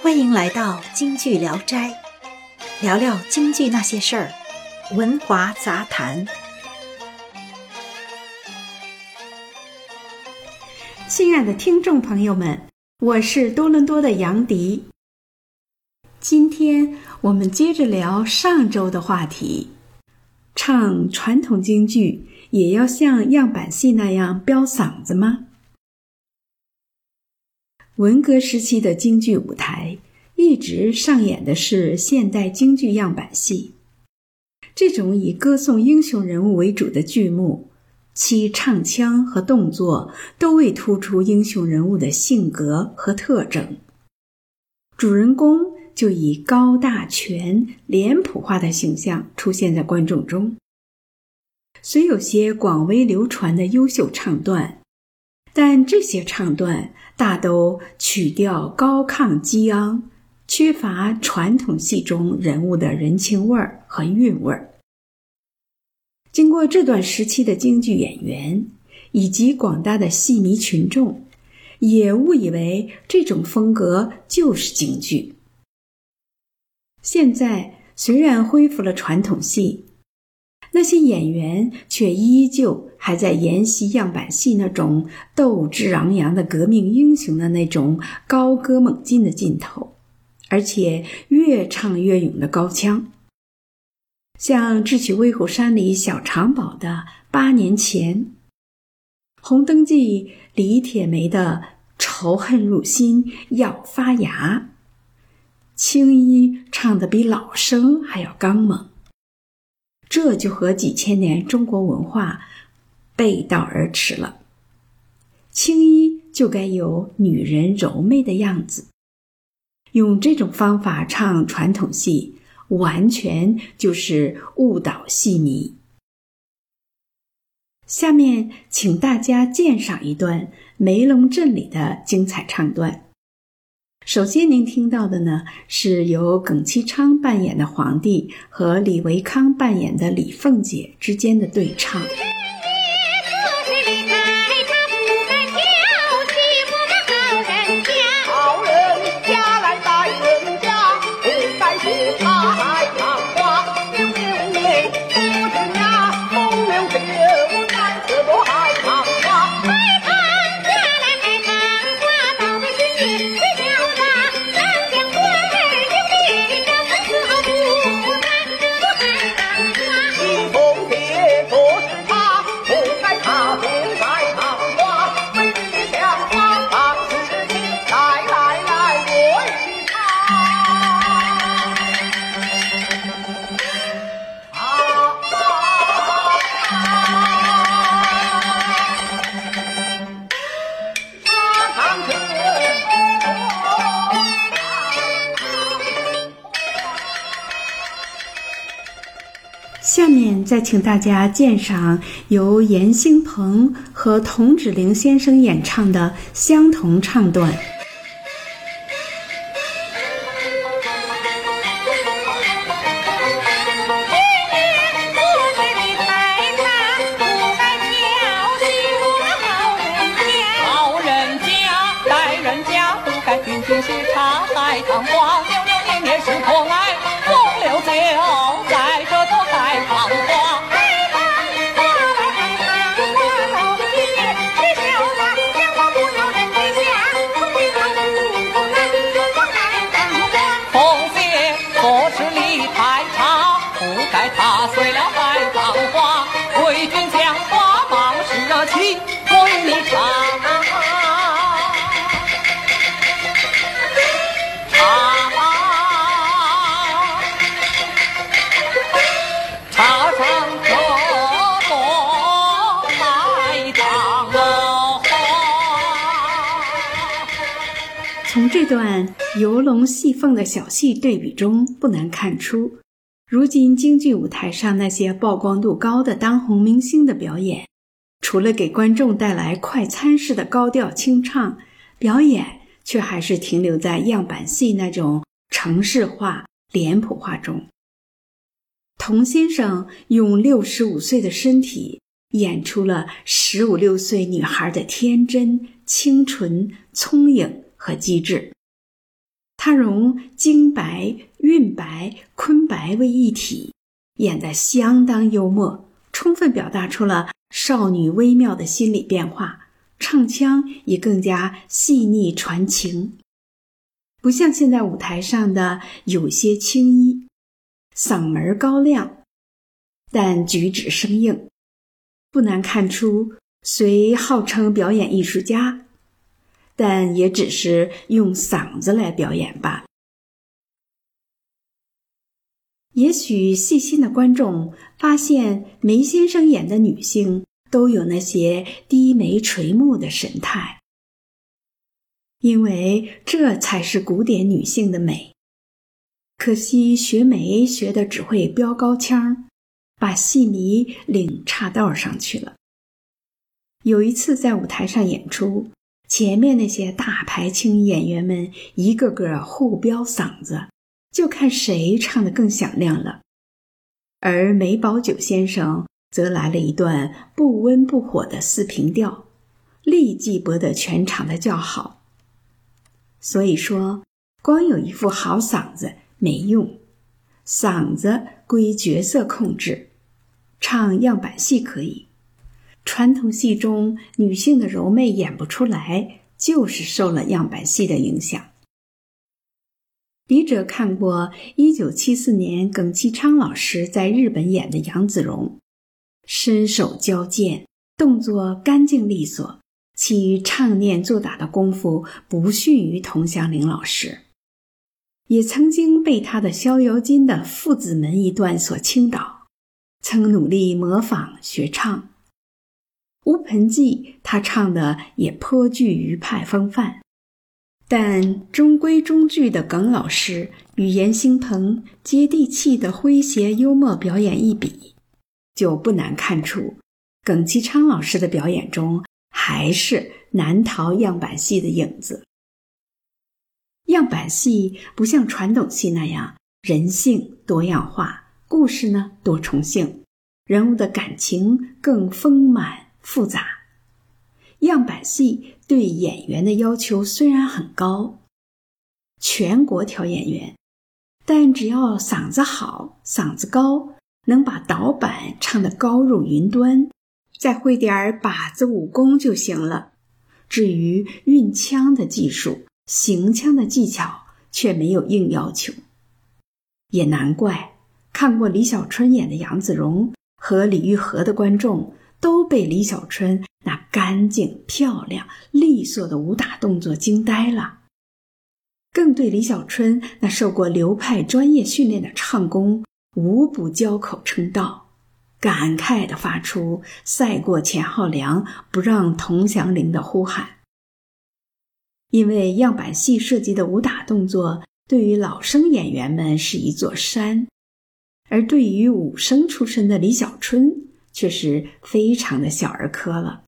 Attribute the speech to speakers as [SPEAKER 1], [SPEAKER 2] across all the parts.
[SPEAKER 1] 欢迎来到京剧聊斋，聊聊京剧那些事儿，文华杂谈。亲爱的听众朋友们，我是多伦多的杨迪。今天我们接着聊上周的话题：唱传统京剧也要像样板戏那样飙嗓子吗？文革时期的京剧舞台一直上演的是现代京剧样板戏，这种以歌颂英雄人物为主的剧目，其唱腔和动作都未突出英雄人物的性格和特征，主人公就以高大全、脸谱化的形象出现在观众中。虽有些广为流传的优秀唱段，但这些唱段。大都曲调高亢激昂，缺乏传统戏中人物的人情味儿和韵味儿。经过这段时期的京剧演员以及广大的戏迷群众，也误以为这种风格就是京剧。现在虽然恢复了传统戏。那些演员却依旧还在沿袭样板戏那种斗志昂扬的革命英雄的那种高歌猛进的劲头，而且越唱越勇的高腔。像《智取威虎山》里小长宝的八年前，《红灯记》李铁梅的仇恨入心要发芽，青衣唱的比老生还要刚猛。这就和几千年中国文化背道而驰了。青衣就该有女人柔媚的样子，用这种方法唱传统戏，完全就是误导戏迷。下面，请大家鉴赏一段梅龙镇里的精彩唱段。首先，您听到的呢，是由耿其昌扮演的皇帝和李维康扮演的李凤姐之间的对唱。下面再请大家鉴赏由严兴鹏和童芷玲先生演唱的相同唱段。今
[SPEAKER 2] 年多岁，你才哪？不该叫醒我老人家。老人家，待人家，不该句句是茶，海棠黄，溜溜年年是可爱。姐做事理太差，不该踏碎了海棠花。为君讲话忙是热情，我与你唱。唱唱唱这朵海棠花。
[SPEAKER 1] 从这段游龙戏凤的小戏对比中，不难看出，如今京剧舞台上那些曝光度高的当红明星的表演，除了给观众带来快餐式的高调清唱，表演却还是停留在样板戏那种程式化、脸谱化中。童先生用六十五岁的身体演出了十五六岁女孩的天真、清纯、聪颖和机智。他它融京白、韵白、昆白为一体，演得相当幽默，充分表达出了少女微妙的心理变化。唱腔也更加细腻传情，不像现在舞台上的有些青衣，嗓门高亮，但举止生硬，不难看出虽号称表演艺术家。但也只是用嗓子来表演罢了。也许细心的观众发现，梅先生演的女性都有那些低眉垂目的神态，因为这才是古典女性的美。可惜学梅学的只会飙高腔，把戏迷领岔道上去了。有一次在舞台上演出。前面那些大牌青衣演员们一个个互飙嗓子，就看谁唱的更响亮了。而梅葆玖先生则来了一段不温不火的四平调，立即博得全场的叫好。所以说，光有一副好嗓子没用，嗓子归角色控制，唱样板戏可以。传统戏中女性的柔媚演不出来，就是受了样板戏的影响。笔者看过一九七四年耿其昌老师在日本演的杨子荣，身手矫健，动作干净利索，其唱念做打的功夫不逊于佟祥林老师，也曾经被他的《逍遥津》的父子门一段所倾倒，曾努力模仿学唱。《乌盆记》，他唱的也颇具余派风范，但中规中矩的耿老师与严兴鹏接地气的诙谐幽默表演一比，就不难看出，耿其昌老师的表演中还是难逃样板戏的影子。样板戏不像传统戏那样人性多样化，故事呢多重性，人物的感情更丰满。复杂，样板戏对演员的要求虽然很高，全国挑演员，但只要嗓子好、嗓子高，能把导板唱得高入云端，再会点儿把子武功就行了。至于运腔的技术、行腔的技巧，却没有硬要求。也难怪看过李小春演的杨子荣和李玉和的观众。都被李小春那干净、漂亮、利索的武打动作惊呆了，更对李小春那受过流派专业训练的唱功无不交口称道，感慨地发出“赛过钱浩良，不让佟祥林”的呼喊。因为样板戏涉及的武打动作对于老生演员们是一座山，而对于武生出身的李小春。却是非常的小儿科了。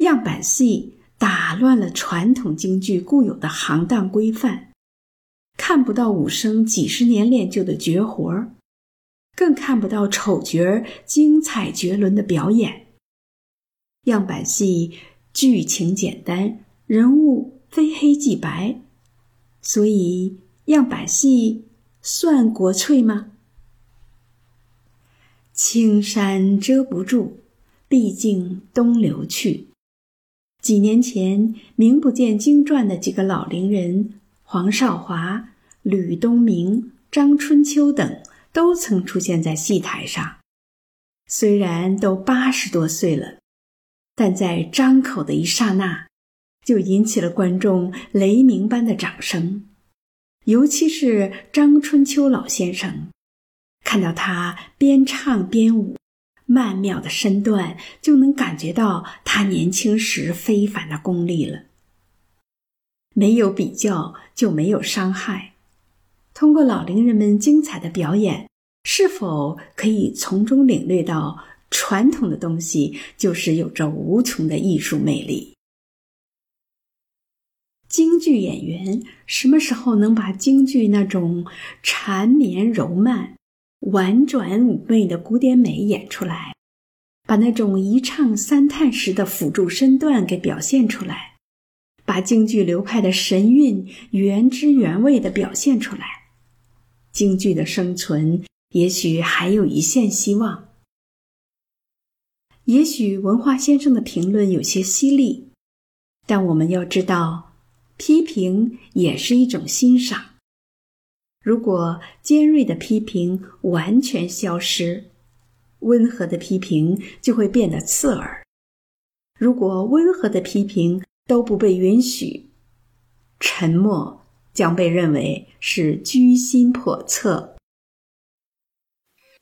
[SPEAKER 1] 样板戏打乱了传统京剧固有的行当规范，看不到武生几十年练就的绝活儿，更看不到丑角儿精彩绝伦的表演。样板戏剧情简单，人物非黑即白，所以样板戏算国粹吗？青山遮不住，毕竟东流去。几年前，名不见经传的几个老龄人黄少华、吕东明、张春秋等，都曾出现在戏台上。虽然都八十多岁了，但在张口的一刹那，就引起了观众雷鸣般的掌声。尤其是张春秋老先生。看到他边唱边舞，曼妙的身段，就能感觉到他年轻时非凡的功力了。没有比较就没有伤害。通过老龄人们精彩的表演，是否可以从中领略到传统的东西就是有着无穷的艺术魅力？京剧演员什么时候能把京剧那种缠绵柔慢？婉转妩媚的古典美演出来，把那种一唱三叹时的辅助身段给表现出来，把京剧流派的神韵原汁原味的表现出来，京剧的生存也许还有一线希望。也许文化先生的评论有些犀利，但我们要知道，批评也是一种欣赏。如果尖锐的批评完全消失，温和的批评就会变得刺耳；如果温和的批评都不被允许，沉默将被认为是居心叵测。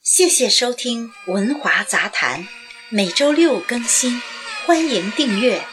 [SPEAKER 3] 谢谢收听《文华杂谈》，每周六更新，欢迎订阅。